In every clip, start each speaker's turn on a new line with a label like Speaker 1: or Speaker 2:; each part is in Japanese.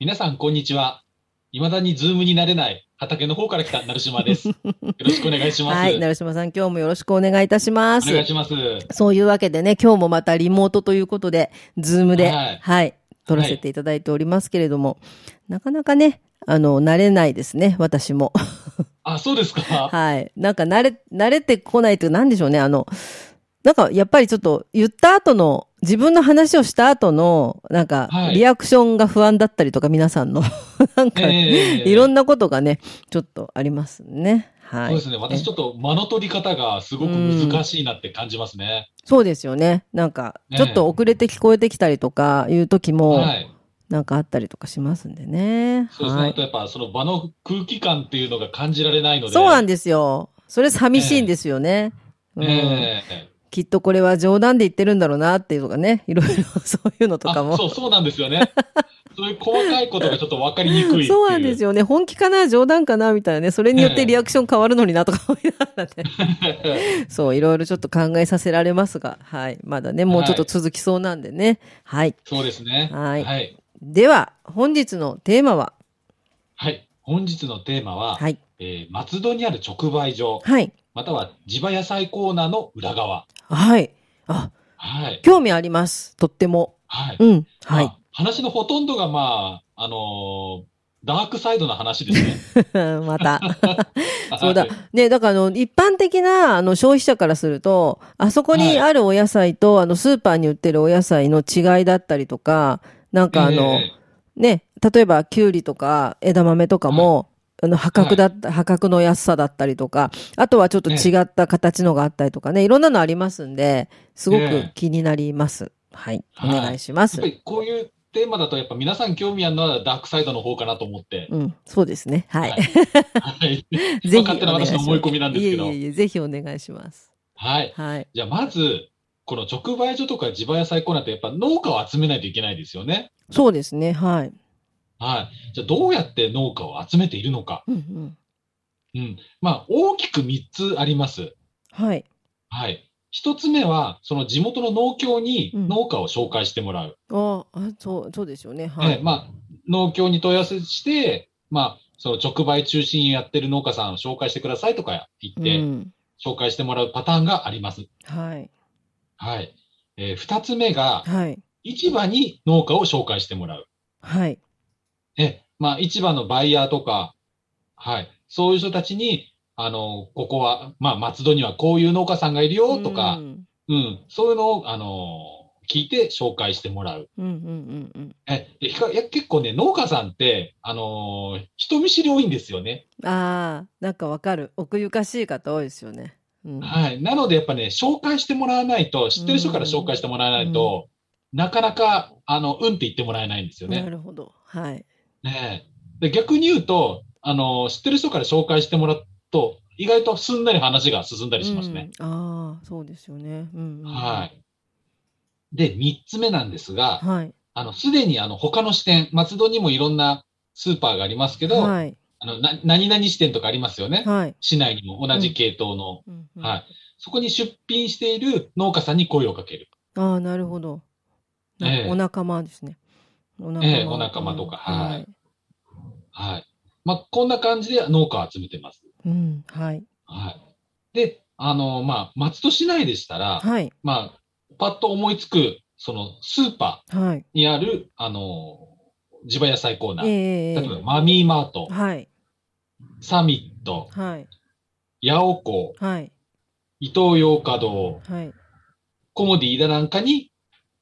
Speaker 1: 皆さん、こんにちは。未だに Zoom に慣れない畑の方から来た成島です。よろしくお願いします。
Speaker 2: はい、成島さん今日もよろしくお願いいたします。
Speaker 1: お願いします。
Speaker 2: そういうわけでね、今日もまたリモートということで、 Zoom で、は、
Speaker 1: はいい
Speaker 2: 撮らせていただいておりますけれども、なかなかね、あの、慣れないですね、私も。
Speaker 1: あ、そうですか。
Speaker 2: はい。なんか慣れ、慣れてこないというか、なんでしょうね、あの、なんかやっぱりちょっと言った後の、自分の話をした後の、なんか
Speaker 1: は、い
Speaker 2: リアクションが不安だったりとか、皆さんの。なんか、
Speaker 1: ええ
Speaker 2: いろんなことがね、ちょっとありますね。はい。
Speaker 1: そうですね。私ちょっと間の取り方がすごく難しいなって感じますね。
Speaker 2: そうですよね。なんか、
Speaker 1: ね
Speaker 2: ちょっと遅れて聞こえてきたりとかいう時も、
Speaker 1: はい。
Speaker 2: なんかあったりとかしますんでね。
Speaker 1: そうですね。
Speaker 2: はい
Speaker 1: あとやっぱその場の空気感っていうのが感じられないので。
Speaker 2: そうなんですよ。それ寂しいんですよね。うん
Speaker 1: ええ
Speaker 2: きっとこれは冗談で言ってるんだろうなっていうとかね。いろいろ そういうのとかも。
Speaker 1: あそう、そうなんですよね。そういう細かいことがちょっと分かりにくい。
Speaker 2: そうなんですよね。本気かな冗談かなみたいなね。それによってリアクション変わるのになとか思いながらね。そう、いろいろちょっと考えさせられますが。はい。まだね、もうちょっと続きそうなんでね。はい。
Speaker 1: そうですね。
Speaker 2: はい
Speaker 1: はい。
Speaker 2: では、本日のテーマは？
Speaker 1: はい。本日のテーマは、
Speaker 2: はい。
Speaker 1: えー松戸にある直売所、
Speaker 2: はい。
Speaker 1: または地場野菜コーナーの裏側。
Speaker 2: はい。あ、
Speaker 1: はい。
Speaker 2: 興味あります。とっても。
Speaker 1: はい。
Speaker 2: うん。はい
Speaker 1: ま。あ話のほとんどが、まあ、あのーダークサイドの話ですね。
Speaker 2: また。そうだ
Speaker 1: はい。
Speaker 2: ね、だからあの、一般的な、あの、消費者からすると、あそこにあるお野菜と、あの、スーパーに売ってるお野菜の違いだったりとか、なんかあの、
Speaker 1: え
Speaker 2: ね、例えば、きゅうりとか枝豆とかも、あの、破格だった、破格の安さだったりとか、あとはちょっと違った形のがあったりとかね、いろんなのありますんで、すごく
Speaker 1: ええ
Speaker 2: 気になります。はい。お
Speaker 1: はい
Speaker 2: 願いします
Speaker 1: やっぱ。りこういうテーマだと、やっぱ皆さん興味あるのはダークサイドの方かなと思って。
Speaker 2: うん、そうですね。はい。
Speaker 1: はいはい。
Speaker 2: ぜひ
Speaker 1: 勝手な私の思い込みなんですけど
Speaker 2: いえいえいえ、ぜひお願いします。
Speaker 1: はい。
Speaker 2: はい。
Speaker 1: じゃあ、まず、この直売所とか地場野菜コーナーってやっぱ農家を集めないといけないですよね。
Speaker 2: そうですね。はい。
Speaker 1: はい。じゃあ、どうやって農家を集めているのか。
Speaker 2: うんうん。
Speaker 1: うん。まあ、大きく3つあります。
Speaker 2: はい。
Speaker 1: はい。一つ目は、その地元の農協に
Speaker 2: うん
Speaker 1: 農家を紹介してもらう。
Speaker 2: ああ、そう、そうですよね。はい。
Speaker 1: ええまあ、農協に問い合わせして、まあ、その直売中心にやってる農家さんを紹介してくださいとか言って、
Speaker 2: うん。
Speaker 1: 紹介してもらうパターンがあります。
Speaker 2: はい。
Speaker 1: はい。えー二つ目が、
Speaker 2: はい。
Speaker 1: 市場に農家を紹介してもらう。
Speaker 2: はい。
Speaker 1: え、まあ、市場のバイヤーとか、はい。そういう人たちに、あの、ここは、まあ、松戸にはこういう農家さんがいるよとか
Speaker 2: う、ん。
Speaker 1: うん、そういうのを、あの、聞いて紹介してもらう。
Speaker 2: うんうんうんうん。
Speaker 1: え、結構ね、農家さんって、あのー人見知り多いんですよね。
Speaker 2: ああ、なんかわかる。奥ゆかしい方多いですよね。うん。
Speaker 1: はい。なので、やっぱね、紹介してもらわないと、知ってる人から紹介してもらわないと、なかなか、あの、うんって言ってもらえないんですよ
Speaker 2: な
Speaker 1: ね。
Speaker 2: るほど。はい。
Speaker 1: ねえで、逆に言うと、あの、知ってる人から紹介してもらうと、意外とすんなり話が進んだりしますね。
Speaker 2: うん。ああ、そうですよね。うん、うん。
Speaker 1: はい。で、三つ目なんですが、
Speaker 2: はい。
Speaker 1: あの、すでにあの、他の支店、松戸にもいろんなスーパーがありますけど、
Speaker 2: はい。
Speaker 1: あの、な、何々支店とかありますよね。
Speaker 2: はい。
Speaker 1: 市内にも同じ系統の。
Speaker 2: うんうん
Speaker 1: はい。そこに出品している農家さんに声をかける。
Speaker 2: ああ、なるほど。お仲間ですね。お仲
Speaker 1: ええお仲間とか
Speaker 2: うん
Speaker 1: はい。はい。まあ、こんな感じで農家を集めてます。
Speaker 2: うん。はい。
Speaker 1: はい。で、あの、まあ、松戸市内でしたら、
Speaker 2: はい。
Speaker 1: まあ、パッと思いつく、その、スーパ
Speaker 2: はい。
Speaker 1: ーにある、あの、地場野菜コーナ
Speaker 2: え
Speaker 1: ー。
Speaker 2: ええ
Speaker 1: 例えば、マミーマート
Speaker 2: え、はい。
Speaker 1: サミット、
Speaker 2: はい。
Speaker 1: ヤオコ、
Speaker 2: はい。
Speaker 1: 伊東洋華堂、
Speaker 2: はい。
Speaker 1: コモディーダなんかに、あ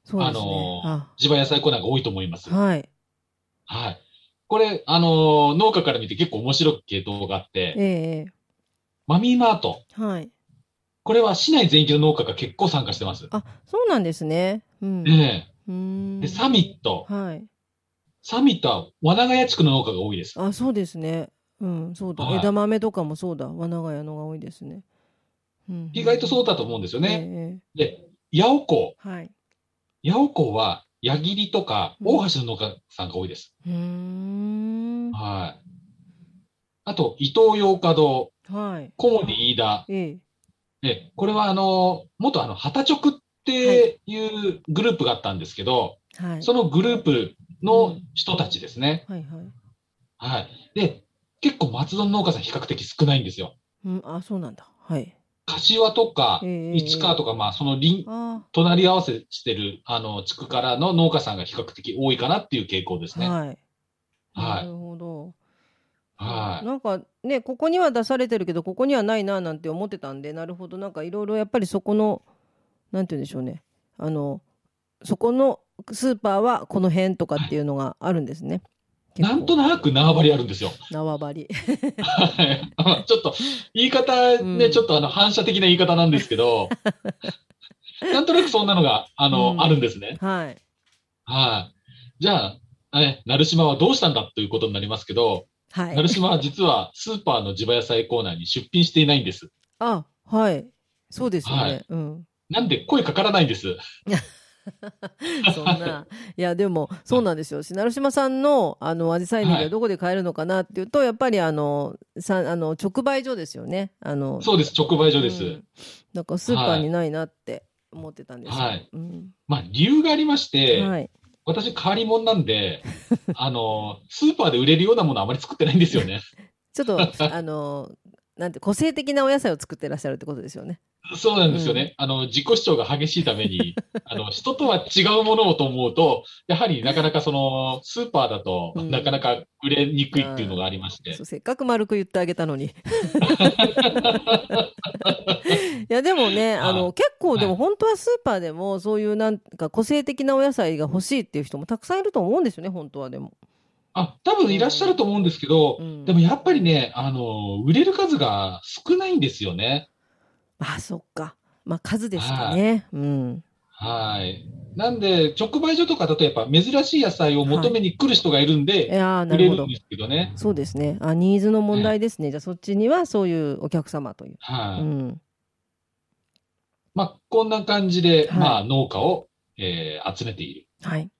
Speaker 2: そうですね。
Speaker 1: の
Speaker 2: あ
Speaker 1: 地場野菜コーナーが多いと思います。
Speaker 2: はい。
Speaker 1: はい。これ、あの、農家から見て結構面白い系統があって、
Speaker 2: ええ
Speaker 1: マミーマート。
Speaker 2: はい。
Speaker 1: これは市内全域の農家が結構参加してます。
Speaker 2: あ、そうなんですね。うん。
Speaker 1: え
Speaker 2: うーん
Speaker 1: えで、サミット。
Speaker 2: はい。
Speaker 1: 三田、和長屋地区の農家が多いです。
Speaker 2: あ、そうですね。うん、そうだ。
Speaker 1: はい
Speaker 2: 枝豆とかもそうだ。和長屋のが多いですね。うん、
Speaker 1: 意外とそうだと思うんですよね。
Speaker 2: ね。
Speaker 1: で、八尾港。
Speaker 2: はい。
Speaker 1: 八尾港は、矢切とか、
Speaker 2: うん
Speaker 1: 大橋の農家さんが多いです。
Speaker 2: うーん。
Speaker 1: はい。あと、伊東洋華堂、
Speaker 2: はい。
Speaker 1: 小森飯田。
Speaker 2: ええ。
Speaker 1: で、これはあの、元あの、旗直っていうグループがあったんですけど、
Speaker 2: はい。
Speaker 1: そのグループの人たちですね。
Speaker 2: はいはい。
Speaker 1: はい。で、結構松戸の農家さん比較的少ないんですよ。
Speaker 2: うん、あ、そうなんだ。はい。
Speaker 1: 柏とか
Speaker 2: ええ、
Speaker 1: 市川とか、まあ、その隣、
Speaker 2: あ
Speaker 1: 隣り合わせしてる、あの、地区からの農家さんが比較的多いかなっていう傾向です
Speaker 2: あ、
Speaker 1: ね。
Speaker 2: はい。な
Speaker 1: はい。
Speaker 2: るほど。
Speaker 1: はい。
Speaker 2: なんかね、ここには出されてるけど、ここにはないななんて思ってたんで、なるほど、なんかいろいろやっぱりそこの、なんて言うんでしょうね。あの、そこのスーパーはこの辺とかっていうのがあるんですね。
Speaker 1: なんと
Speaker 2: な
Speaker 1: なく縄張りあるんですよ。
Speaker 2: 縄張り。
Speaker 1: はいまあちょっと、言い方ね、
Speaker 2: うん
Speaker 1: ちょっとあの、反射的な言い方なんですけど、なんとなくそんなのが、あの、
Speaker 2: うん
Speaker 1: あるんですね。
Speaker 2: はい。
Speaker 1: はい。じゃあ、ね、成島はどうしたんだということになりますけど、
Speaker 2: はい。
Speaker 1: 成島は実はスーパーの地場野菜コーナーに出品していないんです。
Speaker 2: あ、はい。そうですよね。
Speaker 1: はい
Speaker 2: うん。
Speaker 1: なんで声かからないんです。
Speaker 2: そんな。いや、でも、そうなんですよ。成島さんの、あの、アジサイネギ
Speaker 1: は
Speaker 2: はいどこで買えるのかなっていうと、やっぱり、あの、さ、あの、直売所ですよね。あの、
Speaker 1: そうです、直売所です。
Speaker 2: うんなんかスーパーにないなって思ってたんですよ
Speaker 1: はい
Speaker 2: うん
Speaker 1: まあ、理由がありまして、
Speaker 2: はい。
Speaker 1: 私、変わり者なんで、あの、スーパーで売れるようなものあまり作ってないんですよね。
Speaker 2: ちょっと、あの、なんて、個性的なお野菜を作ってらっしゃるってことですよね。
Speaker 1: そうなんですよね。あの、自己主張が激しいために、あの、人とは違うものをと思うと、やはりなかなかその、スーパーだと、
Speaker 2: うん
Speaker 1: なかなか売れにくいっていうのがありまして。
Speaker 2: せっかく丸く言ってあげたのに。いや、でもね、あの、
Speaker 1: はい
Speaker 2: 結構、でも
Speaker 1: はい
Speaker 2: 本当はスーパーでも、そういうなんか個性的なお野菜が欲しいっていう人もたくさんいると思うんですよね、本当はでも。
Speaker 1: あ、多分いらっしゃると思うんですけど、
Speaker 2: うん
Speaker 1: でもやっぱりね、あの、売れる数が少ないんですよね。
Speaker 2: あ、そっか。まあ、数ですかね。うん。
Speaker 1: はい。なんで、直売所とかだとやっぱ珍しい野菜を求めに来る人がいるん
Speaker 2: い
Speaker 1: で、
Speaker 2: やーなるほど
Speaker 1: 売れるん。ですけどね。
Speaker 2: そうですね。あ、ニーズの問題ですね。じゃあ、そっちにはそういうお客様という。
Speaker 1: はい。
Speaker 2: うん。
Speaker 1: まあ、こんな感じで、
Speaker 2: はい
Speaker 1: まあ、農家を、えー集めている。
Speaker 2: はい。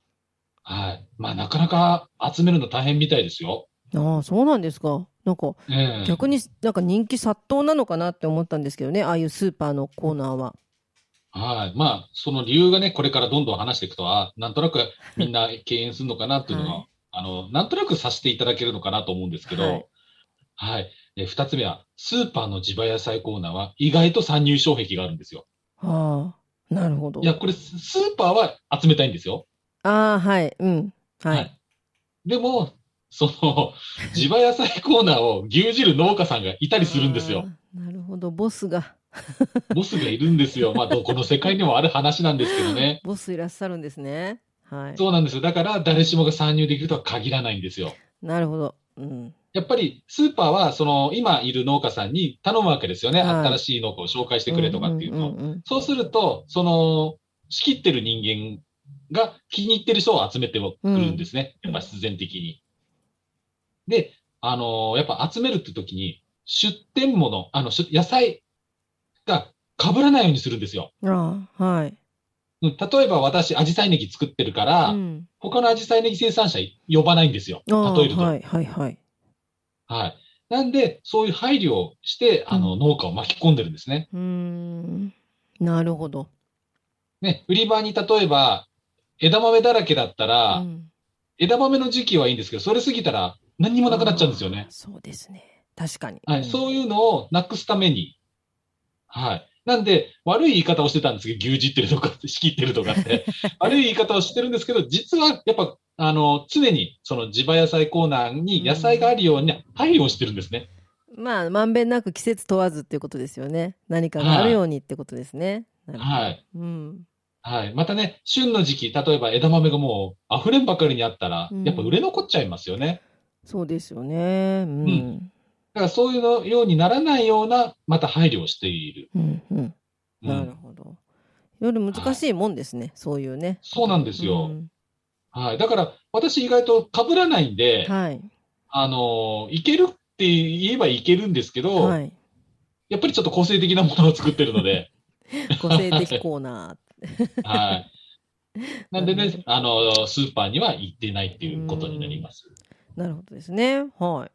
Speaker 1: はい。まあ、なかなか集めるの大変みたいですよ。
Speaker 2: ああ、そうなんですか。なんか、
Speaker 1: ええ
Speaker 2: 逆になんか人気殺到なのかなって思ったんですけどね。ああいうスーパーのコーナーは。
Speaker 1: はい。まあ、その理由がね、これからどんどん話していくとは、なんとなくみんな敬遠するのかなっていうのが、
Speaker 2: はい
Speaker 1: あの、なんとなくさせていただけるのかなと思うんですけど、
Speaker 2: は
Speaker 1: はいい。で、二つ目は、スーパーの地場野菜コーナーは意外と参入障壁があるんですよ。
Speaker 2: ああ、なるほど。
Speaker 1: いや、これ、ススーパーは集めたいんですよ。
Speaker 2: ああ、はい。うん。はい。
Speaker 1: でも、その、地場野菜コーナーを牛耳る農家さんがいたりするんですよ。
Speaker 2: なるほど。ボスが、
Speaker 1: ボスがいるんですよ。まあ、どこの世界にもある話なんですけどね。
Speaker 2: ボスいらっしゃるんですね。はい。
Speaker 1: そうなんですよ。だから、誰しもが参入できるとは限らないんですよ。
Speaker 2: なるほど。うん。
Speaker 1: やっぱり、スーパーは、その、今いる農家さんに頼むわけですよね。
Speaker 2: はい
Speaker 1: 新しい農家を紹介してくれとかっていうのを。
Speaker 2: んんん
Speaker 1: そうすると、その、仕切ってる人間が気に入ってる人を集めてくるんですね。やっぱ必然的に。で、あのーやっぱ集めるって時に、出店物、あの、出野菜が被らないようにするんですよ。
Speaker 2: ああ、はい。
Speaker 1: うん例えば私、アジサイネギ作ってるから、
Speaker 2: うん。
Speaker 1: 他のアジサイネギ生産者呼ばないんですよ。例えると。
Speaker 2: はい、はい、はい。
Speaker 1: はい。なんで、そういう配慮をして、あの、
Speaker 2: うん
Speaker 1: 農家を巻き込んでるんですね。
Speaker 2: うーん。なるほど。
Speaker 1: ね、売り場に例えば、枝豆だらけだったら、
Speaker 2: うん
Speaker 1: 枝豆の時期はいいんですけど、それ過ぎたら何にもなくなっちゃうんですよね
Speaker 2: そうですね。確かに。
Speaker 1: はい。そういうのをなくすために。はい。なんで、悪い言い方をしてたんですけど、牛耳ってるとか、仕切ってるとかって。悪い言い方をしてるんですけど、実は、やっぱ、あの、常に、その地場野菜コーナーに野菜があるように配慮をしてるんですね。
Speaker 2: まあ、まんべんなく季節問わずっていうことですよね。何かがあるようにってことですね。
Speaker 1: はい。
Speaker 2: うん。
Speaker 1: はい。またね、旬の時期、例えば枝豆がもう溢れんばかりにあったら、
Speaker 2: うん
Speaker 1: やっぱ売れ残っちゃいますよね。
Speaker 2: そうですよね。うん。
Speaker 1: うんだからそういうのようにならないような、また配慮をしている。
Speaker 2: うん、うん。
Speaker 1: うん
Speaker 2: なるほど。いろいろ難しいもんですね。そういうね。
Speaker 1: そうなんですよ。
Speaker 2: うん
Speaker 1: はい。だから、私意外と被らないんで、
Speaker 2: はい。
Speaker 1: あの、いけるって言えばいけるんですけど、
Speaker 2: はい。
Speaker 1: やっぱりちょっと個性的なものを作ってるので、
Speaker 2: 個性的コーナ
Speaker 1: はい。なんでね、あの、スーパーには行ってないっていうことになります。
Speaker 2: ー。なるほどですね。はい。
Speaker 1: は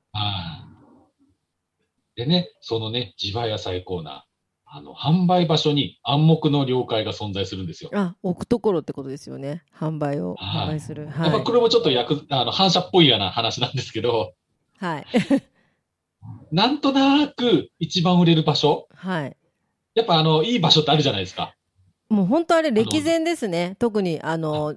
Speaker 1: い。でね、そのね、地場野菜コーナー、あの、販売場所に暗黙の了解が存在するんですよ。
Speaker 2: あ、置くところってことですよね。販売を、
Speaker 1: はい
Speaker 2: 販売する。
Speaker 1: やっ
Speaker 2: はい
Speaker 1: ぱこ。れもちょっと役、あの、反射っぽいような話なんですけど、
Speaker 2: はい。
Speaker 1: なんとなく一番売れる場所、
Speaker 2: はい。
Speaker 1: やっぱあの、いい場所ってあるじゃないですか。
Speaker 2: もう本当あれ、歴然ですね。特に、あの、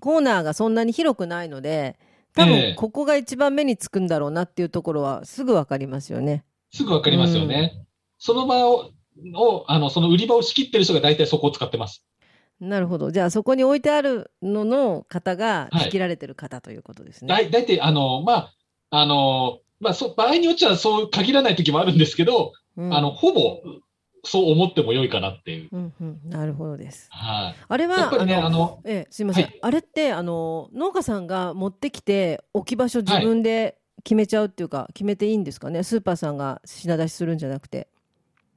Speaker 2: コーナーがそんなに広くないので、多
Speaker 1: ええ
Speaker 2: 分、ここが一番目につくんだろうなっていうところは、すぐわかりますよね。
Speaker 1: すぐわかりますよね。その場を、を、あの、その売り場を仕切ってる人が大体そこを使ってます。
Speaker 2: なるほど。じゃあ、そこに置いてあるのの方が、
Speaker 1: はい
Speaker 2: 仕切られてる方ということですね。
Speaker 1: だい、大体、あの、まあ、あの、まあ、そ、場合によっちゃそう限らない時もあるんですけど、
Speaker 2: うん
Speaker 1: あの、ほぼ、そう思っても良いかなっていう。
Speaker 2: うんうん、なるほどです。
Speaker 1: はい。
Speaker 2: あれは、
Speaker 1: ね、あの、
Speaker 2: ええ、すいません、
Speaker 1: はい。
Speaker 2: あれってあの農家さんが持ってきて置き場所自分で決めちゃうっていうか、決めていいんですかね？スーパーさんが品出しするんじゃなくて。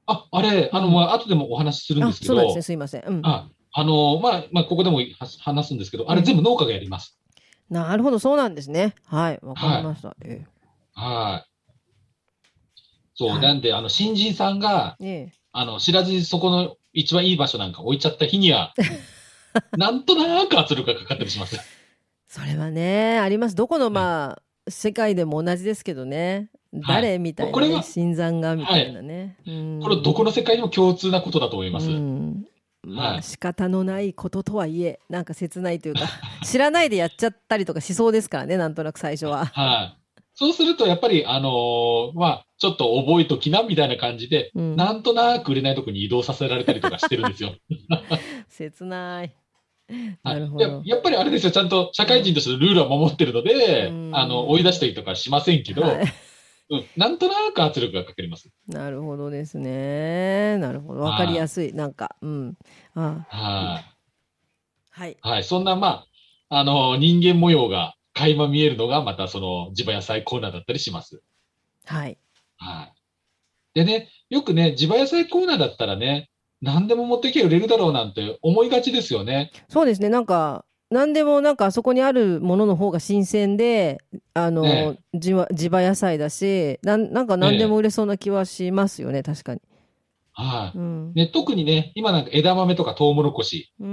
Speaker 1: あ、あれ、あの、
Speaker 2: うん
Speaker 1: まあ、後でもお話しするんですけど。
Speaker 2: あそうなんですね、すいません、うん、
Speaker 1: あ、あの、まあ、まあ、ここでもは話すんですけど、あれ全部農家がやります。
Speaker 2: なるほどそうなんですね。はいわかりました、え。
Speaker 1: はい。そう、
Speaker 2: はい。
Speaker 1: なんで、あの、新人さんが、
Speaker 2: ええ
Speaker 1: あの、知らずにそこの一番いい場所なんか置いちゃった日には、なんとなく圧力がかかったりします。
Speaker 2: それはねあります。どこのまあ世界でも同じですけどね。誰みたいな、ね
Speaker 1: これは
Speaker 2: 新参がみたいなね、うん。
Speaker 1: これどこの世界にも共通なことだと思います。
Speaker 2: うん。まあ
Speaker 1: はい
Speaker 2: 仕方のないこととはいえなんか切ないというか知らないでやっちゃったりとかしそうですからねなんとなく最初は。
Speaker 1: はい。そうすると、やっぱり、あのーまあ、ちょっと覚えときな、みたいな感じで、
Speaker 2: うん
Speaker 1: なんとなく売れないとこに移動させられたりとかしてるんですよ。
Speaker 2: 切ない。
Speaker 1: は
Speaker 2: ないるほど。
Speaker 1: ややっぱりあれですよ、ちゃんと社会人としてのルールは守ってるので、
Speaker 2: うん
Speaker 1: あの、追い出したりとかしませんけど、
Speaker 2: はい
Speaker 1: うん、なんとなく圧力がかかります。
Speaker 2: なるほどですね。なるほど。わかりやすい。なんか、うん。あ
Speaker 1: はい。
Speaker 2: はい。
Speaker 1: はい。そんな、まあ、あの、人間模様が垣間見えるのが、またその、地場野菜コーナーだったりします。
Speaker 2: はい。
Speaker 1: はい。でね、よくね、地場野菜コーナーだったらね、何でも持ってきゃ売れるだろうなんて思いがちですよね。
Speaker 2: そうですね。なんか、何でもなんかあそこにあるものの方が新鮮で、あの、
Speaker 1: え
Speaker 2: 地場地場野菜だし、なんなんか何でも売れそうな気はしますよね、確かに。
Speaker 1: はい。
Speaker 2: うん。
Speaker 1: ね、特にね、今なんか枝豆とかトウモロコシ
Speaker 2: うん。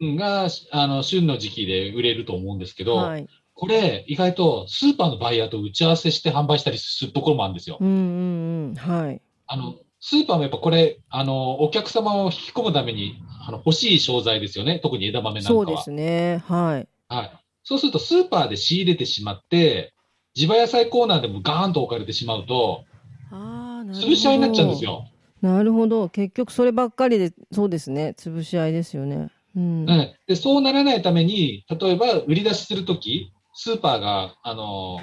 Speaker 1: が、あの、旬の時期で売れると思うんですけど、
Speaker 2: はい。
Speaker 1: これ、意外とスーパーのバイヤーと打ち合わせして販売したりするところもあるんですよ。
Speaker 2: うんうんうん。はい。
Speaker 1: あの、スーパーもやっぱこれ、あの、お客様を引き込むために、あの、欲しい商材ですよね。特に枝豆なんかは。
Speaker 2: そうですね。はい。
Speaker 1: はい。そうすると、スーパーで仕入れてしまって、地場野菜コーナーでもガーンと置かれてしまうと、
Speaker 2: ああ、なるほど。
Speaker 1: 潰し合いになっちゃうんです。よ。
Speaker 2: なるほど。結局そればっかりで、そうですね。潰し合いですよね。うん。
Speaker 1: うん。で、そうならないために、例えば売り出しするとき、スーパーが、あの、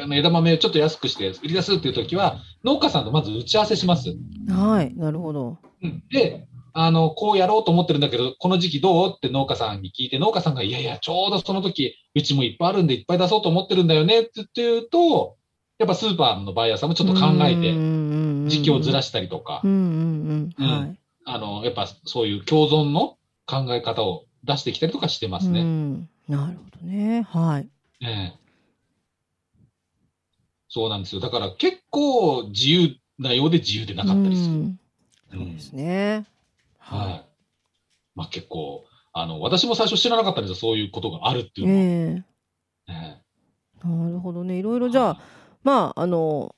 Speaker 1: あの枝豆をちょっと安くして売り出すっていうときは、農家さんとまず打ち合わせします。
Speaker 2: はい。なるほど。
Speaker 1: うん。で、あの、こうやろうと思ってるんだけど、この時期どうって農家さんに聞いて、農家さんが、いやいや、ちょうどその時、うちもいっぱいあるんでいっぱい出そうと思ってるんだよねって言うと、やっぱスーパーのバイヤーさんもちょっと考えて、時期をずら
Speaker 2: し
Speaker 1: したりとか。あの、やっぱそういう共存の考え方を出してきたりとかしてます
Speaker 2: う
Speaker 1: ね。
Speaker 2: ん。なるほどね。はい。
Speaker 1: ええそうなんですよ。だから結構自由なようで自由でなかったりする。
Speaker 2: うんそうですね。
Speaker 1: はい。まあ結構、あの、私も最初知らなかったんですよ。そういうことがあるっていうのは。
Speaker 2: ええ
Speaker 1: え
Speaker 2: なるほどね。いろいろじゃあ、まあ、あの、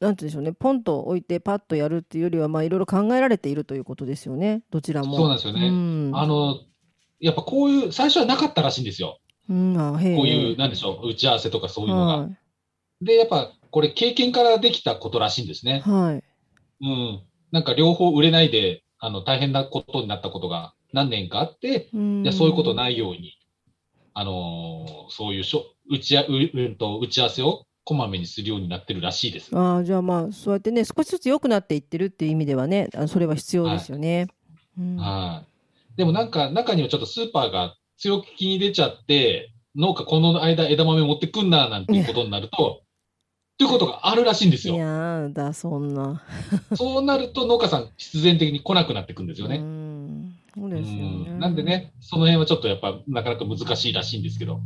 Speaker 2: なんてでしょうね。ポンと置いてパッとやるっていうよりは、まあ、いろいろ考えられているということですよね。どちらも。
Speaker 1: そうなんですよね
Speaker 2: うん。
Speaker 1: あの、やっぱこういう、最初はなかったらしいんですよ。
Speaker 2: うん、
Speaker 1: こういう、なんでしょう、打ち合わせとかそういうのが。
Speaker 2: は
Speaker 1: で、やっぱこれ経験からできたことらしいんですね
Speaker 2: い。。はい。
Speaker 1: うん。なんか両方売れないで、あの、大変なことになったことが何年かあって、
Speaker 2: うん
Speaker 1: いや、そういうことないように、あのーそういうしょ打ちうんと、打ち合わせをこまめにするようになってるらしいです。
Speaker 2: ああ、じゃあまあ、そうやってね、少しずつ良くなっていってるっていう意味ではね、あそれは必要ですよね。うん
Speaker 1: はい。でもなんか、中にはちょっとスーパーが強気に出ちゃって、農家この間枝豆持ってくんな、なんていうことになると、ということがあるらしいんです
Speaker 2: い
Speaker 1: よ。
Speaker 2: やだ、そんな。
Speaker 1: そうなると農家さん必然的に来なくなってくんですよ
Speaker 2: う
Speaker 1: ね。
Speaker 2: ん。そう
Speaker 1: う
Speaker 2: ですよね。
Speaker 1: んなんでね、その辺はちょっとやっぱなかなか難しいらしいんですけど。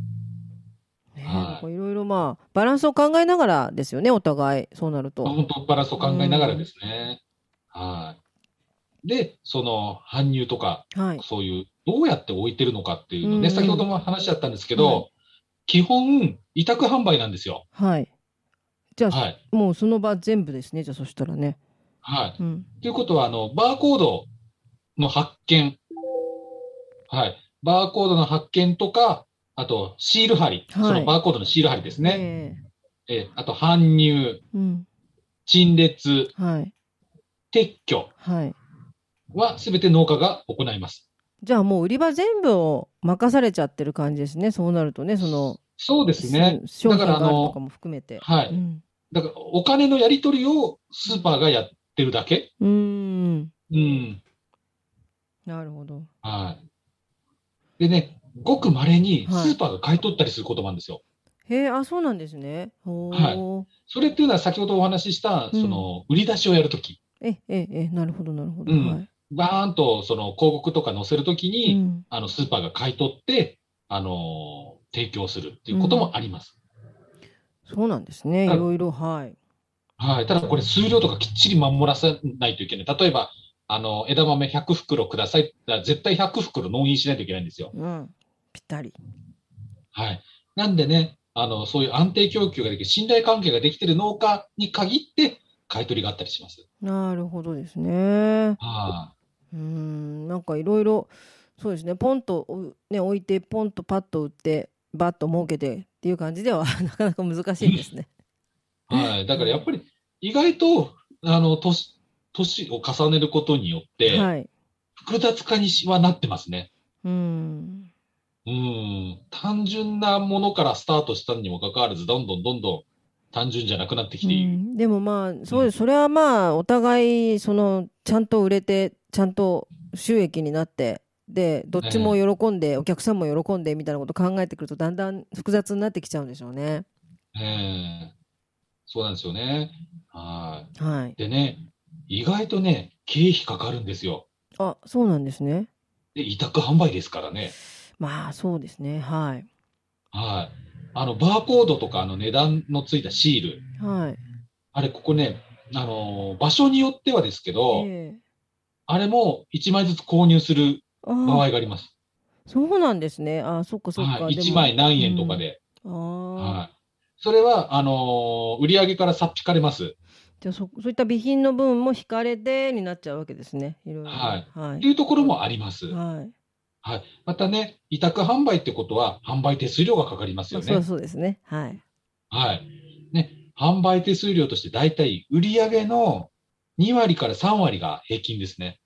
Speaker 2: まあ、バランスを考えながらですよね、お互い。そうなると。
Speaker 1: 本当バランスを考えながらですね。はい。で、その搬入とか、
Speaker 2: はい。
Speaker 1: そういう、どうやって置いてるのかっていうのね、
Speaker 2: うん
Speaker 1: 先ほども話し合ったんですけど、
Speaker 2: はい
Speaker 1: 基本、委託販売なんですよ。
Speaker 2: はい。じゃあ、
Speaker 1: はい。
Speaker 2: もうその場全部ですね。じゃあ、そしたらね。
Speaker 1: はい。
Speaker 2: うん。
Speaker 1: ということは、あの、バーコードの発見。はい。バーコードの発見とか、あと、シール貼り。
Speaker 2: はい
Speaker 1: そのバーコードのシール貼りですね。
Speaker 2: え
Speaker 1: えあと、搬入、
Speaker 2: えうん。
Speaker 1: 陳列、
Speaker 2: はい。
Speaker 1: 撤去
Speaker 2: は
Speaker 1: すべて農家が行います。
Speaker 2: じゃあもう売り場全部を任されちゃってる感じですね。そうなるとね、その、
Speaker 1: そうですね。
Speaker 2: 商品が
Speaker 1: だからあ
Speaker 2: とかも含めて。
Speaker 1: はい
Speaker 2: うん。
Speaker 1: だから、お金のやり取りをスーパーがやってるだけ。
Speaker 2: うーん。
Speaker 1: うん。
Speaker 2: なるほど。
Speaker 1: はい。でね、ごく稀に
Speaker 2: はい
Speaker 1: スーパーが買い取ったりすることもあるんですよ。
Speaker 2: へえ、あ、そうなんですね。おー。
Speaker 1: それっていうのは先ほどお話しした、
Speaker 2: うん
Speaker 1: その、売り出しをやるとき、
Speaker 2: え、え、え、なるほど、なるほど。
Speaker 1: うん
Speaker 2: はい。
Speaker 1: バーンとその広告とか載せるときに、
Speaker 2: うん。
Speaker 1: あの、スーパーが買い取って、あのー提供するっていうこともあります。
Speaker 2: そうなんですね。い
Speaker 1: はい
Speaker 2: ろいろ、はい。
Speaker 1: はい。ただこれ数量とかきっちり守らせないといけない。例えば、あの、枝豆100袋ください。絶対100袋納品しないといけないんですよ。
Speaker 2: うん。ぴったり。
Speaker 1: はい。なんでね、あの、そういう安定供給ができる、信頼関係ができている農家に限って、買い取りがあったりします。
Speaker 2: なるほどですね。
Speaker 1: は
Speaker 2: うーん。なんかいろいろ、そうですね。ポンと、おね、置いて、ポンとパッと売って、バッと儲けてっていう感じでは なかなか難しいですね。
Speaker 1: い。はい。だからやっぱり、意外と、あの、年、年を重ねることによって、
Speaker 2: はい。
Speaker 1: 複雑化にしはなってますね。
Speaker 2: うん。
Speaker 1: うん。単純なものからスタートしたにもかかわらず、どんどんどんどん単純じゃなくなってき
Speaker 2: う
Speaker 1: ている。
Speaker 2: ん、でもまあ、そうです。それはまあ、お互い、その、ちゃんと売れて、ちゃんと収益になって、で、どっちも喜んで、お客さんも喜んで、みたいなこと考えてくると、だんだん複雑になってきちゃうんでしょうね。
Speaker 1: ええそうなんですよね。は
Speaker 2: はい
Speaker 1: い。。でね、意外とね、経費かかるんですよ。
Speaker 2: あ、そうなんですね。
Speaker 1: で、委託販売ですからね。
Speaker 2: まあ、そうですね。はい。
Speaker 1: はい。あの、バーコードとか、あの、値段のついたシール。
Speaker 2: はい。
Speaker 1: あれ、ここね、あのー場所によってはですけど、
Speaker 2: ええ
Speaker 1: あれも1枚ずつ購入する
Speaker 2: あ
Speaker 1: 場合
Speaker 2: あ、
Speaker 1: があります。
Speaker 2: そうなんですね。あそっかそっか。
Speaker 1: はい。
Speaker 2: でも
Speaker 1: 1枚何円とか。で。
Speaker 2: うんああ。
Speaker 1: はい。それは、あのー売り上げからさっ引かれます。
Speaker 2: じゃあそ、そういった備品の分も引かれてになっちゃうわけですね。いろいろね。
Speaker 1: はい
Speaker 2: はい
Speaker 1: っていうところもあります。
Speaker 2: はい。
Speaker 1: はい。またね、委託販売ってことは、販売手数料がかかりますよね。
Speaker 2: まあそうそうですね。はい。
Speaker 1: はい。ね、販売手数料として大体売上の2割から3割が平均ですね。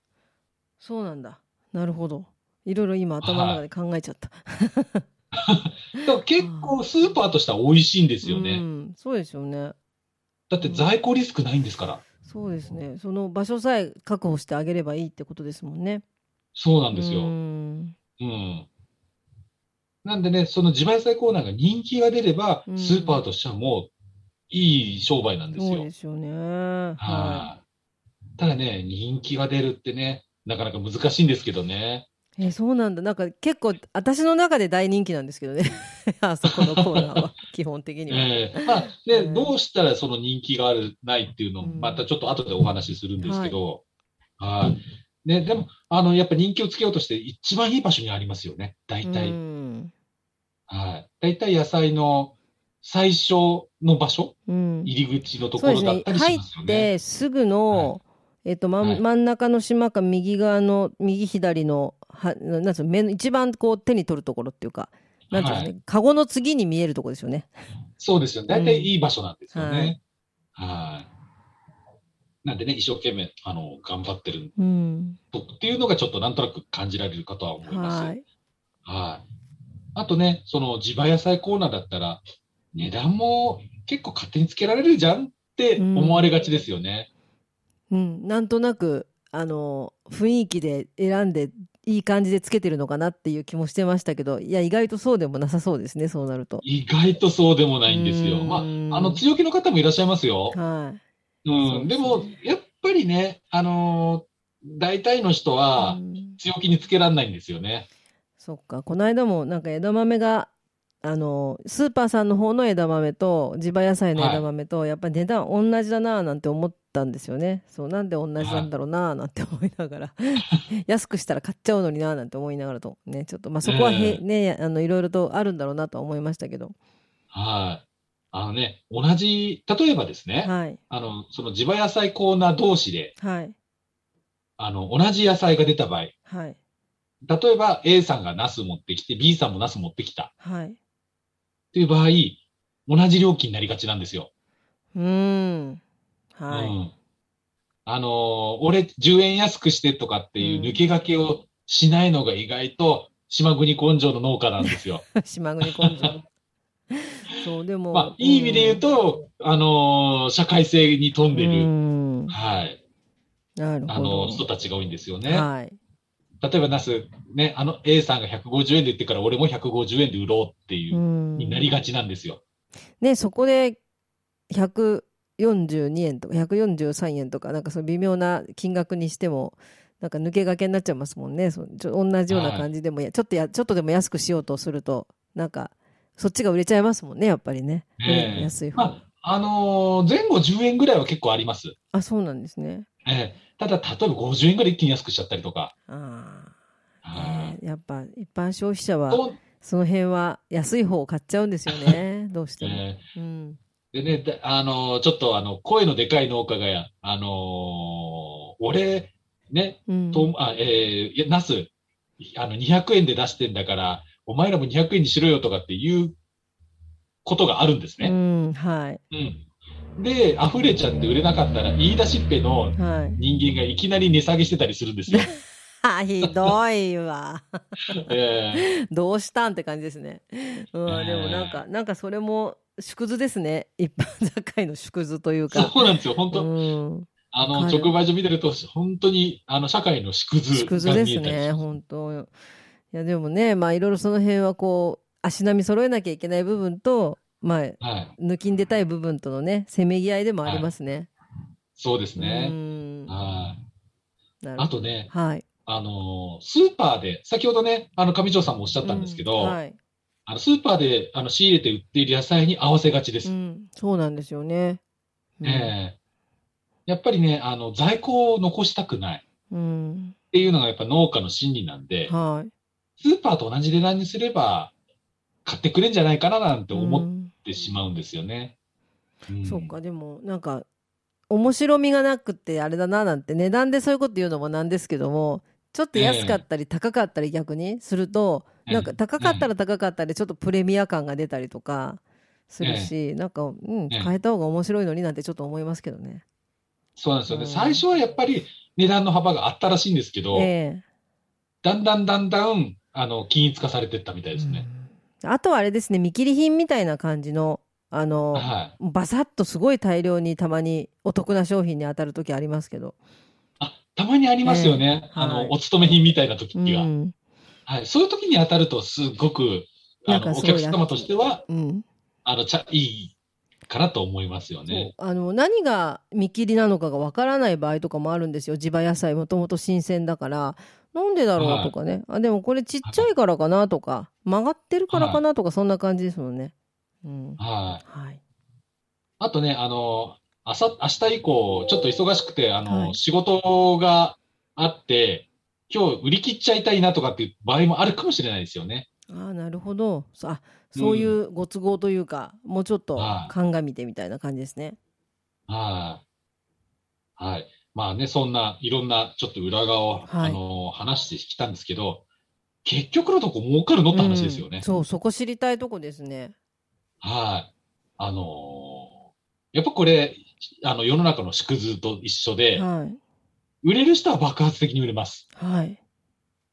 Speaker 2: そうなんだ。なるほど。いろいろ今頭の中で考えちゃった。
Speaker 1: だから結構スーパーとしては美味しいんですよ
Speaker 2: う
Speaker 1: ね。
Speaker 2: ん、そうですよね。
Speaker 1: だって在庫リスクないんですから。
Speaker 2: そうですね。その場所さえ確保してあげればいいってことですもんね。
Speaker 1: そうなんです
Speaker 2: う
Speaker 1: よ。
Speaker 2: ん
Speaker 1: うん。なんでね、その自前菜コーナーが人気が出れば、
Speaker 2: うん
Speaker 1: スーパーとしてはもういい商売なんですよ
Speaker 2: そうで。すよね。は
Speaker 1: はい。ただね、人気が出るってね、なかなか難しいんですけどね。
Speaker 2: い。え、そうなんだ。なんか結構、私の中で大人気なんですけどね。あそこのコーナーは、基本的には。
Speaker 1: ええまあ、ね、
Speaker 2: うん
Speaker 1: どうしたらその人気がある、ないっていうのを、
Speaker 2: うん
Speaker 1: またちょっと後でお話しするんですけど、はい。ね、でも、あの、やっぱ人気をつけようとして一番いい場所にありますよね。大体。
Speaker 2: うん。
Speaker 1: はい。大体野菜の最初の場所、
Speaker 2: うん。
Speaker 1: 入り口のとこ。ろだったり
Speaker 2: 入
Speaker 1: しますよね。
Speaker 2: ってすぐの、えっと、まん
Speaker 1: はい
Speaker 2: 真ん中の島か右側の、右左の、は、なんつうの、目の、一番こう手に取るところっていうか、なんていうんですかね、カゴの次に見えるところですよね。
Speaker 1: そうですよ。大体いい場所なんですよ
Speaker 2: うん
Speaker 1: ね。はい。なんでね、一生懸命、あの、頑張ってる
Speaker 2: うん。
Speaker 1: とっていうのがちょっとなんとなく感じられるかとは思います。
Speaker 2: はい。
Speaker 1: はい。あとね、その地場野菜コーナーだったら、値段も結構勝手につけられるじゃんって思われがちですよね。
Speaker 2: うん。なんとなく、あの、雰囲気で選んでいい感じでつけてるのかなっていう気もしてましたけど、いや、意外とそうでもなさそうですね、そうなると。
Speaker 1: 意外とそうでもないんですよ。
Speaker 2: うん
Speaker 1: まあ、あの、強気の方もいらっしゃいますよ。
Speaker 2: はい。
Speaker 1: うん。
Speaker 2: で
Speaker 1: も、やっぱりね、あのー大体の人は
Speaker 2: うん
Speaker 1: 強気につけられないんですよね。
Speaker 2: そっか、この間もなんか枝豆が、あの、スーパーさんの方の枝豆と、地場野菜の枝豆と、やっぱり値段同じだなぁなんて思ったんですよね。そう、なんで同じなんだろうなぁなんて思いながら、安くしたら買っちゃうのになぁなんて思いながらと、ね、ちょっと、まあそこはへ、
Speaker 1: ええ
Speaker 2: ね、あの、いろいろとあるんだろうなとは思いましたけど。
Speaker 1: はい。あのね、同じ、例えばですね、
Speaker 2: はい、
Speaker 1: あの、その地場野菜コーナー同士で、
Speaker 2: はい、
Speaker 1: あの、同じ野菜が出た場合、
Speaker 2: はい、
Speaker 1: 例えば A さんがナス持ってきて、B さんもナス持ってきた
Speaker 2: はい。
Speaker 1: っていう場合、同じ料金になりがちなんですよ。
Speaker 2: うーん。はい。
Speaker 1: うん。あのー俺10円安くしてとかっていう抜け駆けをしないのが意外と島国根性の農家なんですよ。
Speaker 2: 島国根性。そう、でも。
Speaker 1: まあ、いい意味で言うと、あのー社会性に富んで
Speaker 2: う
Speaker 1: る、
Speaker 2: ん、
Speaker 1: はい、
Speaker 2: なるほ
Speaker 1: あの
Speaker 2: ど。
Speaker 1: 人たちが多いんですよね。
Speaker 2: はい。
Speaker 1: 例えばナス、ね、あの A さんが150円で言ってから俺も150円で売ろうっていうう、
Speaker 2: ん
Speaker 1: になりがちなんですよ。
Speaker 2: ね、そこで142円とか143円とか、なんかその微妙な金額にしても、なんか抜け駆けになっちゃいますもんね。そうちょ同じような感じでもや、ちょっとや、ちょっとでも安くしようとすると、なんか、そっちが売れちゃいますもんね、やっぱりね。
Speaker 1: ええ
Speaker 2: 安い方。
Speaker 1: まあ、あのー前後10円ぐらいは結構あります。
Speaker 2: あ、そうなんですね。
Speaker 1: ええただ、例えば50円ぐらい一気に安くしちゃったりとか。
Speaker 2: ああ、
Speaker 1: はい
Speaker 2: ねやっぱ一般消費者は、
Speaker 1: そ
Speaker 2: の辺は安い方を買っちゃうんですよね。どうしても。
Speaker 1: え
Speaker 2: うん。
Speaker 1: えでね、だあのーちょっとあの、声のでかい農家がや、あのー俺、ね、
Speaker 2: うん。
Speaker 1: と、あ、えーいや、ナス、あの、200円で出してんだから、お前らも200円にしろよとかっていうことがあるんですね。
Speaker 2: うん、はい。
Speaker 1: うん。で、溢れちゃって売れなかったら、言い出しっぺの
Speaker 2: はい。
Speaker 1: 人間がいきなり値下げしてたりするんですよ。
Speaker 2: あ、ひどいわ。
Speaker 1: え
Speaker 2: どうしたんって感じですね。うん、
Speaker 1: ええ
Speaker 2: でもなんか、なんかそれも縮図ですね。一般雑貨の縮図という
Speaker 1: え
Speaker 2: か。
Speaker 1: そうなんですよ。本当、
Speaker 2: うん。
Speaker 1: あの、直売所見てると、本当に、あの、社会の縮図
Speaker 2: 縮図
Speaker 1: が
Speaker 2: ですね、
Speaker 1: 見えたりします。
Speaker 2: 本当。いや、でもね、まあいろいろその辺はこう、足並み揃えなきゃいけない部分と、まあ、
Speaker 1: はい。
Speaker 2: 抜きん出たい部分とのね、せめぎ合いでもありますね。
Speaker 1: そうです
Speaker 2: う
Speaker 1: ね。
Speaker 2: ん。
Speaker 1: はい。あとね、
Speaker 2: はい。
Speaker 1: あの、スーパーで、先ほどね、あの、上条さんもおっしゃったんですけど、
Speaker 2: うんはい。
Speaker 1: あの、スーパーで、あの、仕入れて売っている野菜に合わせがちです。
Speaker 2: うん、そうなんですよね。うん
Speaker 1: ええやっぱりね、あの、在庫を残したくない
Speaker 2: うん。
Speaker 1: っていうのがやっぱ農家の心理なんで、
Speaker 2: はい。
Speaker 1: スーパーと同じ値段にすれば、買ってくれんじゃないかななんて思っ
Speaker 2: うん。
Speaker 1: てしまうんですよね。うん。
Speaker 2: そうか、でも、なんか、面白みがなくってあれだななんて、値段でそういうこと言うのもなんですけども、ちょっと安かったり高かったり逆にすると、
Speaker 1: ええ。
Speaker 2: なんか高かったら高かったりちょっとプレミア感が出たりとかするし、なんか、うん、
Speaker 1: ええ。
Speaker 2: 変えた方が面白いのになんてちょっと思いますけどね。
Speaker 1: そうなんですよね。
Speaker 2: うん。
Speaker 1: 最初はやっぱり値段の幅があったらしいんですけど、
Speaker 2: ええ。
Speaker 1: だんだんだんだん、あの、均一化されていったみたいですね。
Speaker 2: うんあとはあれですね、見切り品みたいな感じの、あの、
Speaker 1: はい。
Speaker 2: バサッとすごい大量にたまにお得な商品に当たるときありますけど。
Speaker 1: あ、たまにありますよね。
Speaker 2: ええ
Speaker 1: あの、
Speaker 2: はい
Speaker 1: お勤め品みたいな時
Speaker 2: う
Speaker 1: が。
Speaker 2: ん。
Speaker 1: はい。そういう時に当たると、すっごく、あの、お客様としては、
Speaker 2: うん。
Speaker 1: あの、ちゃ、いいかなと思いますよね。
Speaker 2: あの何が見切りなのかがわからない場合とかもあるんですよ地場野菜もともと新鮮だからなんでだろう？とかね、あでもこれちっちゃいからかなとか。曲がってるからかなとかそんな感じですもんね、うん。
Speaker 1: はい。
Speaker 2: はい。
Speaker 1: あとね、あの、朝、明日以降、ちょっと忙しくて、あの、
Speaker 2: はい。
Speaker 1: 仕事があって、今日売り切っちゃいたいなとかっていう場合もあるかもしれないですよね。
Speaker 2: ああなるほど。そあそういうご都合というか、もうちょっと
Speaker 1: はい。
Speaker 2: 鑑みてみたいな感じですね、
Speaker 1: はい。はい。まあね、そんないろんなちょっと裏側を、
Speaker 2: はい
Speaker 1: あの、話してきたんですけど、結局のとこ儲かるのって話ですよね。
Speaker 2: うんそうそこ知りたいとこですね
Speaker 1: はい。あのーやっぱこれ、あの、世の中の縮図と一緒で、
Speaker 2: はい
Speaker 1: 売れる人は爆発的に売れます。
Speaker 2: はい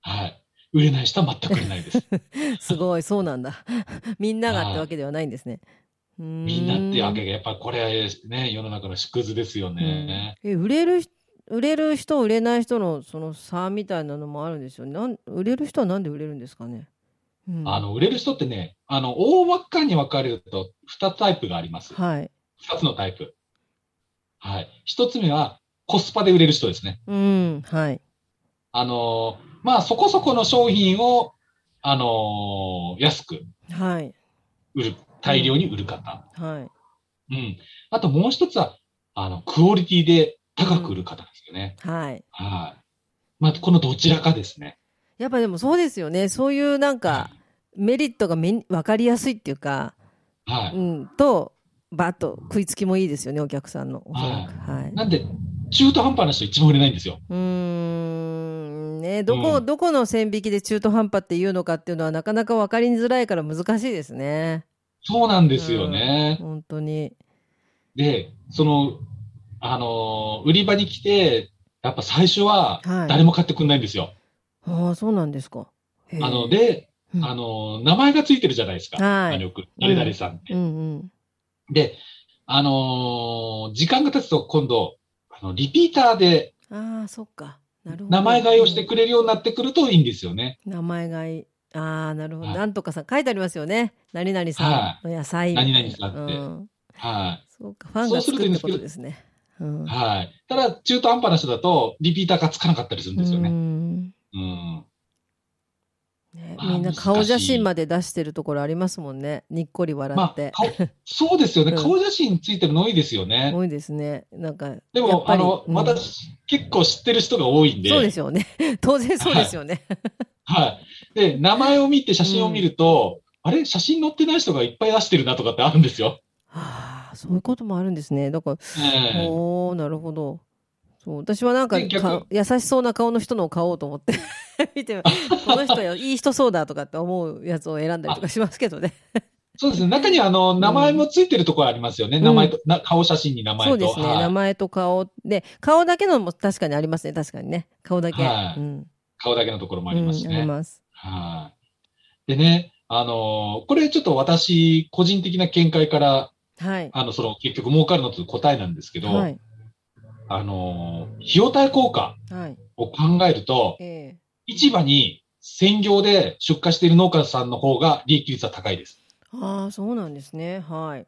Speaker 1: はい。売れない人は全く売れないです。
Speaker 2: すごいそうなんだ みんながってわけではないんですねみ
Speaker 1: みんなってわけが、やっぱこれね、世の中の縮図ですよね。
Speaker 2: え売れる売れる人売れない人のその差みたいなのもあるんですよねなん売れる人はなんで売れるんですかね、うん、
Speaker 1: あの、売れる人ってね、あの、大まかに分かれると2タイプがあります。
Speaker 2: はい
Speaker 1: 2つのタイプ。はい。1つ目はコスパで売れる人ですね。
Speaker 2: うんはい
Speaker 1: あのーまあ、そこそこの商品を、あのー安く
Speaker 2: はい
Speaker 1: 売る、大量に売る方。
Speaker 2: はい
Speaker 1: うん。あともう一つは、あの、クオリティで高く売る方ですよね。
Speaker 2: はい
Speaker 1: はい。まあ、このどちらかですね。
Speaker 2: やっぱでもそうですよねそういうなんかメリットがめん分かりやすいっていうか、
Speaker 1: はい。
Speaker 2: うん、とバッと食いつきもいいですよねお客さんのおそらくはい
Speaker 1: なんで、中途半端な人一番売れないんですよ。
Speaker 2: うーんねどこ、
Speaker 1: うん
Speaker 2: どこの線引きで中途半端っていうのかっていうのはなかなか分かりづらいから難しいですね。
Speaker 1: そうなんですよね。
Speaker 2: 本当に。
Speaker 1: で、その、あのー売り場に来て、やっぱ最初は
Speaker 2: はい
Speaker 1: 誰も買ってくんないんですよ。
Speaker 2: ああ、そうなんですか。
Speaker 1: あの、、で、
Speaker 2: うん
Speaker 1: あのー名前がついてるじゃないですか。
Speaker 2: はい
Speaker 1: 誰々さんって。
Speaker 2: うんうん。
Speaker 1: で、あのー時間が経つと今度、あの、リピーターで
Speaker 2: ああ、そっか。なるほど。
Speaker 1: 名前買いをしてくれるようになってくるといいんですよね。
Speaker 2: 名前買い。ああ、なるほど。
Speaker 1: はい
Speaker 2: なんとかさん、書いてありますよね。何々さんの野菜。
Speaker 1: 何々さんって
Speaker 2: うん。
Speaker 1: は
Speaker 2: そうか、ファンがつくってことですね。うん
Speaker 1: い。はい。ただ、中途半端な人だと、リピーターがつかなかったりするんですよ
Speaker 2: う
Speaker 1: ね。
Speaker 2: ん
Speaker 1: うん。
Speaker 2: ね、
Speaker 1: まあ
Speaker 2: みんな顔写真まで出してるところありますもんね。にっこり笑
Speaker 1: まあ
Speaker 2: って。、
Speaker 1: 顔そうですよね。
Speaker 2: うん
Speaker 1: 顔写真ついてるの多いですよね。
Speaker 2: 多いですね。なんか、
Speaker 1: でも、あの、
Speaker 2: うん
Speaker 1: 私、結構知ってる人が多いんで。
Speaker 2: そうですよね。当然そうですよね。
Speaker 1: はい。で、名前を見て写真を見ると、あれ？写真載ってない人がいっぱい出してるなとかってあるんですよ。
Speaker 2: はあ、そういうこともあるんですね。だから、
Speaker 1: ええ
Speaker 2: おー、なるほど。そう私はなんかか優しそうな顔の人のを買おうと思って 見てこの人は いい人そうだとかって思うやつを選んだりとかしますけどね。
Speaker 1: そうですね。中には、あの、名前もついてるところありますよね。
Speaker 2: うん
Speaker 1: 名前と、な顔写真に名前と。
Speaker 2: そうですね、
Speaker 1: はい
Speaker 2: 名前と顔で顔だけのも確かにありますね確かにね顔だけ、
Speaker 1: はい
Speaker 2: うん、
Speaker 1: 顔だけのところもありますし
Speaker 2: うんあり
Speaker 1: ね。
Speaker 2: ます
Speaker 1: はい。でね、あのーこれちょっと私、個人的な見解から、
Speaker 2: はい。
Speaker 1: あの、その、結局儲かるのという答えなんですけど、
Speaker 2: はい。
Speaker 1: あのー費用対効果
Speaker 2: はい。
Speaker 1: を考えると、
Speaker 2: え
Speaker 1: 市場に専業で出荷している農家さんの方が利益率は高いです。
Speaker 2: えああそうなんですね。はい。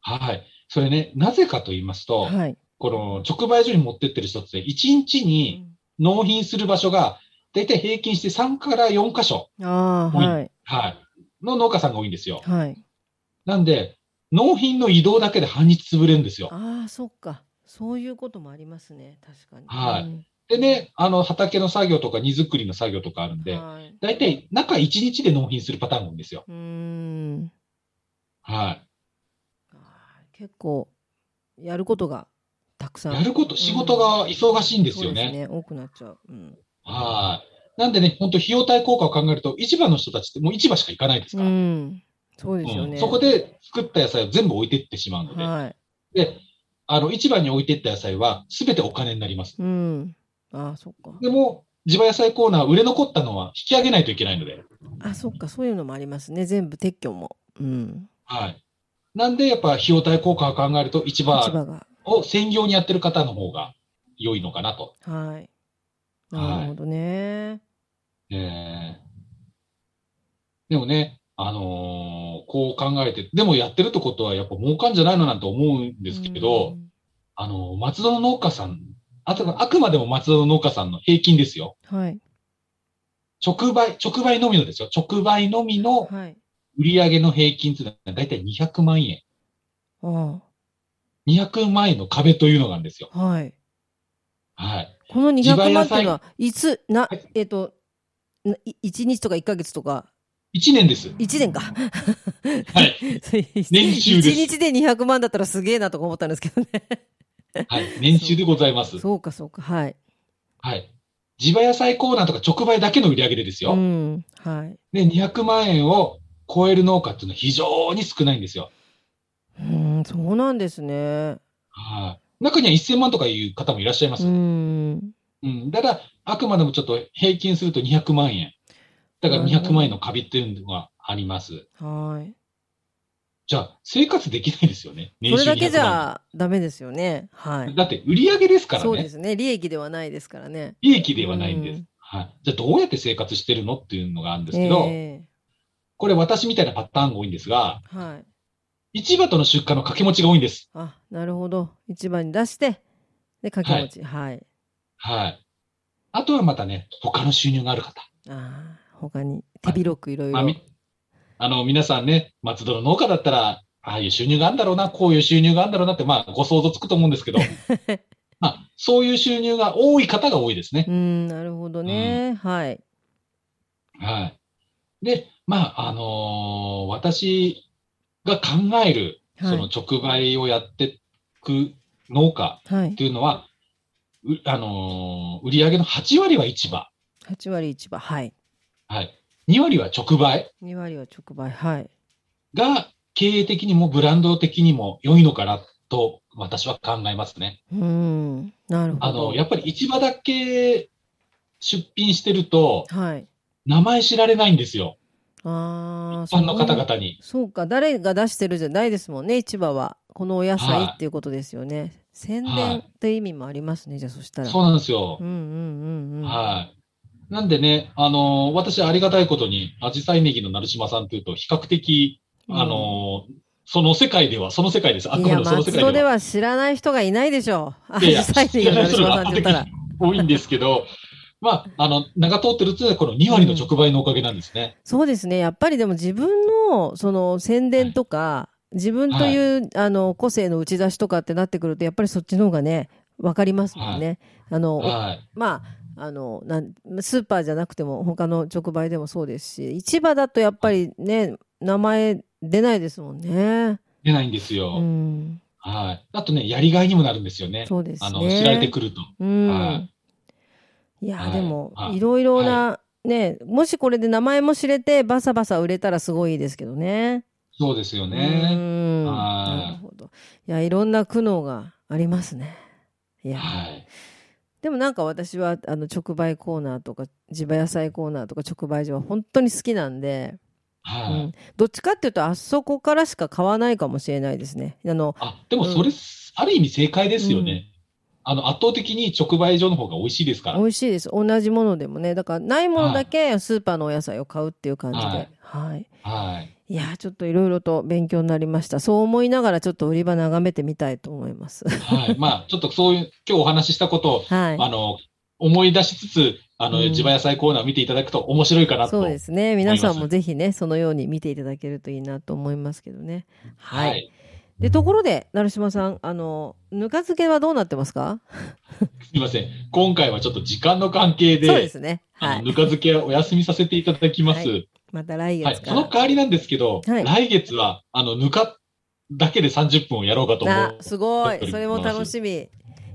Speaker 1: はい。それね、なぜかと言いますと、
Speaker 2: はい、
Speaker 1: この直売所に持ってってる人って、1日に納品する場所が、だいたい平均して3から4箇所、
Speaker 2: うんああはい。
Speaker 1: はい、の農家さんが多いんですよ。
Speaker 2: はい。
Speaker 1: なんで、納品の移動だけで半日潰れるんですよ。
Speaker 2: ああそっか。そういうこともありますね。確かに。
Speaker 1: はい。
Speaker 2: うん。
Speaker 1: でね、あの、畑の作業とか荷造りの作業とかあるんで、
Speaker 2: はい。
Speaker 1: だいたい中1日で納品するパターンが多いんですよ。
Speaker 2: うーん。
Speaker 1: は
Speaker 2: あー結構やることがたくさ
Speaker 1: い。
Speaker 2: ん。
Speaker 1: やること、仕事が忙しいんですよ
Speaker 2: そう
Speaker 1: ね。
Speaker 2: ですね。多くなっちゃう、うん。
Speaker 1: はい。なんでね、本当費用対効果を考えると、市場の人たちってもう市場しか行かないです
Speaker 2: う
Speaker 1: から。
Speaker 2: ん、そうですよね、
Speaker 1: うんそこで作った野菜を全部置いてってしまうので、
Speaker 2: はい
Speaker 1: で、あの、市場に置いてった野菜は全てお金になります。
Speaker 2: うん。ああ、そっか。
Speaker 1: でも、地場野菜コーナー売れ残ったのは引き上げないといけないので、
Speaker 2: あ、そっか。そういうのもありますね。全部撤去も。うん。
Speaker 1: はい。なんで、やっぱ費用対効果を考えると、市
Speaker 2: 市
Speaker 1: 場。を専業にやってる方の方が良いのかなと。
Speaker 2: はい。なるほどね。
Speaker 1: ええでもね、あのーこう考えて、でもやってるってことはやっぱ儲かんじゃないのなんて思うんですけど、
Speaker 2: うん
Speaker 1: あのー松戸の農家さん、あとあくまでも松戸の農家さんの平均ですよ。
Speaker 2: はい。
Speaker 1: 直売、直売のみのですよ。直売のみの
Speaker 2: はい。
Speaker 1: 売上の平均っていうのはだいたい200万円。
Speaker 2: あ
Speaker 1: 200万円の壁というのがあるんですよ。
Speaker 2: あ。はい。
Speaker 1: はい。
Speaker 2: この200
Speaker 1: 地場野菜
Speaker 2: 万っていうのは、いつ、な
Speaker 1: はい、
Speaker 2: えっと、な1日とか1ヶ月とか、
Speaker 1: 1年です。
Speaker 2: 1年か。
Speaker 1: はい。年収です
Speaker 2: 1日で200万だったらすげえなとか思ったんですけどね。
Speaker 1: はい。年収でございます。
Speaker 2: そうか、そうか。はい。
Speaker 1: はい。地場野菜コーナーとか直売だけの売り上げでですよ。
Speaker 2: うん。はい。
Speaker 1: で、200万円を超える農家っていうのは非常に少ないんですよ。
Speaker 2: うん、そうなんですね。
Speaker 1: はい。中には1000万とかいう方もいらっしゃいます。
Speaker 2: う
Speaker 1: うん。
Speaker 2: ん。
Speaker 1: ただ、あくまでもちょっと平均すると200万円。だから200万円の壁っていうのがあります。
Speaker 2: はい。
Speaker 1: じゃあ、生活できないですよね。
Speaker 2: それだけじ
Speaker 1: 200万
Speaker 2: ゃダメですよね。はい。
Speaker 1: だって、売り上げですからね。
Speaker 2: そうですね。利益ではないですからね。
Speaker 1: 利益ではないんです。
Speaker 2: うん
Speaker 1: はい。じゃあ、どうやって生活してるのっていうのがあるんですけど、
Speaker 2: え
Speaker 1: これ私みたいなパターンが多いんですが、
Speaker 2: えはい。
Speaker 1: 市場との出荷の掛け持ちが多いんです。
Speaker 2: あ、なるほど。市場に出して、で、掛け持ち。はい。
Speaker 1: はい。あとはまたね、他の収入がある方。
Speaker 2: ああ、他に手広くいろい
Speaker 1: まあ、
Speaker 2: ろ。
Speaker 1: みあの、皆さんね、松戸の農家だったら、ああいう収入があるんだろうな、こういう収入があるんだろうなって、まあ、ご想像つくと思うんですけど、まあ、そういう収入が多い方が多いですね。
Speaker 2: うん、なるほどね。はい。
Speaker 1: はい。で、まあ、あのー私が考える、
Speaker 2: はい
Speaker 1: その直売をやっていく農家
Speaker 2: はい
Speaker 1: っ。ていうのは、うあのー売上の8割は市場。
Speaker 2: 8割市場。はい。
Speaker 1: はい。2割は直売
Speaker 2: 2割は直売。はい。
Speaker 1: が経営的にもブランド的にも良いのかなと私は考えますね。
Speaker 2: うん。なるほど。
Speaker 1: あの、やっぱり市場だけ出品してると、
Speaker 2: はい。
Speaker 1: 名前知られないんですよ。
Speaker 2: ああ、
Speaker 1: 一般の方々に。
Speaker 2: そうか、誰が出してるじゃないですもんね、市場は。このお野菜っていうことですよね。宣伝って意味もありますね、じゃあそしたら。
Speaker 1: そうなんですよ
Speaker 2: う。んうんうんうん。
Speaker 1: はい。なんでね、あのー私ありがたいことに、アジサイネギの成島さんというと、比較的、あのーその世界では、その世界です。あくまでもその世
Speaker 2: 松戸で
Speaker 1: 界では。
Speaker 2: は知らない人がいないでしょう。あ
Speaker 1: いやいや
Speaker 2: 実際に成島さんって言ったら。
Speaker 1: 多いんですけど、まあ、あの、名が通ってるっていうのはこの2割の直売のおかげなんですね。
Speaker 2: そうですね。やっぱりでも自分の、その宣伝とか、自分という、あの、個性の打ち出しとかってなってくると、やっぱりそっちの方がね、わかりますもんね。あの、
Speaker 1: はい。
Speaker 2: まあ、あの、なん、スーパーじゃなくても、他の直売でもそうですし、市場だとやっぱりね、名前出ないですもんね。
Speaker 1: 出ないんですよ。
Speaker 2: うん。
Speaker 1: はい。あとね、やりがいにもなるんですよね。
Speaker 2: そうですね。
Speaker 1: あの、知られてくると。
Speaker 2: うん。、
Speaker 1: はい
Speaker 2: や、
Speaker 1: はい
Speaker 2: でも、
Speaker 1: はい
Speaker 2: いろいろな、ね、もしこれで名前も知れて、バサバサ売れたらすごいですけどね。
Speaker 1: そうですよ
Speaker 2: う
Speaker 1: ね。
Speaker 2: なるほど。いや、いろんな苦悩がありますね。いや、
Speaker 1: はい。
Speaker 2: でもなんか私は、あの、直売コーナーとか、地場野菜コーナーとか直売所は本当に好きなんで、
Speaker 1: はい。
Speaker 2: うん、どっちかっていうと、あそこからしか買わないかもしれないですね。あの、
Speaker 1: あ、でもそれ、ある意味正解ですよね。あの、圧倒的に直売所の方が美味しいですから。
Speaker 2: 美味しいです。同じものでもね。だから、ないものだけスーパーのお野菜を買うっていう感じで。は
Speaker 1: はいい。はい。
Speaker 2: いやー、ちょっといろいろと勉強になりました。そう思いながらちょっと売り場眺めてみたいと思います。
Speaker 1: はい。まあ、ちょっとそういう、今日お話ししたことを、
Speaker 2: はい。
Speaker 1: あの、思い出しつつ、あの、
Speaker 2: うん
Speaker 1: 地場野菜コーナーを見ていただくと面白いかなと。
Speaker 2: そうですね。皆さんもぜひね、そのように見ていただけるといいなと思いますけどね。はい。
Speaker 1: はい。
Speaker 2: で、ところで、成島さん、あの、ぬか漬けはどうなってますか？
Speaker 1: すみません。今回はちょっと時間の関係で、
Speaker 2: そうですね。はい。
Speaker 1: ぬか漬けはお休みさせていただきます。
Speaker 2: は
Speaker 1: はい。
Speaker 2: また来
Speaker 1: そ
Speaker 2: 月から。
Speaker 1: の代わりなんですけど、
Speaker 2: はい
Speaker 1: 来月は、あの、ぬかだけで30分をやろうかと思
Speaker 2: あ
Speaker 1: う。
Speaker 2: すごい。それも楽しみ。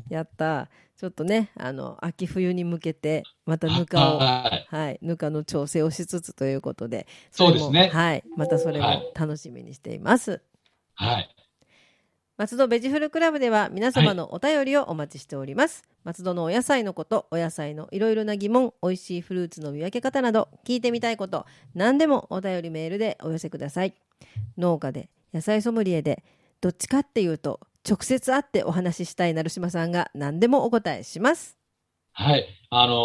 Speaker 2: やった。ちょっとね、あの、秋冬に向けて、またぬかを、
Speaker 1: はい。
Speaker 2: はい、ぬかの調整をしつつということで。
Speaker 1: そうですね
Speaker 2: はい。またそれも楽しみにしています。
Speaker 1: はい。
Speaker 2: 松戸ベジフルクラブでは皆様のお便りをお待ちしております。松戸のお野菜のこと、お野菜のいろいろな疑問、美味しいフルーツの見分け方など、聞いてみたいこと、何でもお便りメールでお寄せください。農家で、野菜ソムリエで、どっちかっていうと、直接会ってお話ししたい成島さんが何でもお答えします。
Speaker 1: はい。あのー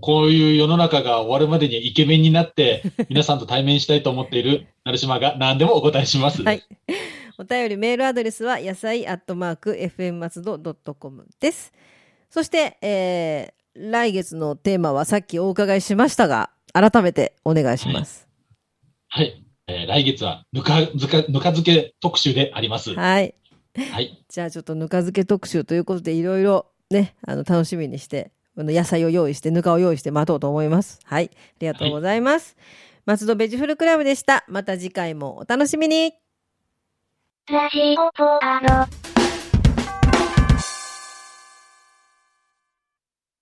Speaker 1: こういう世の中が終わるまでにイケメンになって、皆さんと対面したいと思っている成島が何でもお答えします。
Speaker 2: はい。お便りメールアドレスは野菜アットマーク FM 松戸 .com です。そして、えー、来月のテーマはさっきお伺いしましたが、改めてお願いします。
Speaker 1: はい。えー来月はぬか漬け、ぬか漬け特集であります。
Speaker 2: はい。
Speaker 1: はい。
Speaker 2: じゃあちょっとぬか漬け特集ということでいろいろね、あの楽しみにして、野菜を用意して、ぬかを用意して待とうと思います。はい。ありがとうございます。松戸ベジフルクラブでした。また次回もお楽しみに。
Speaker 3: ラジオポアド。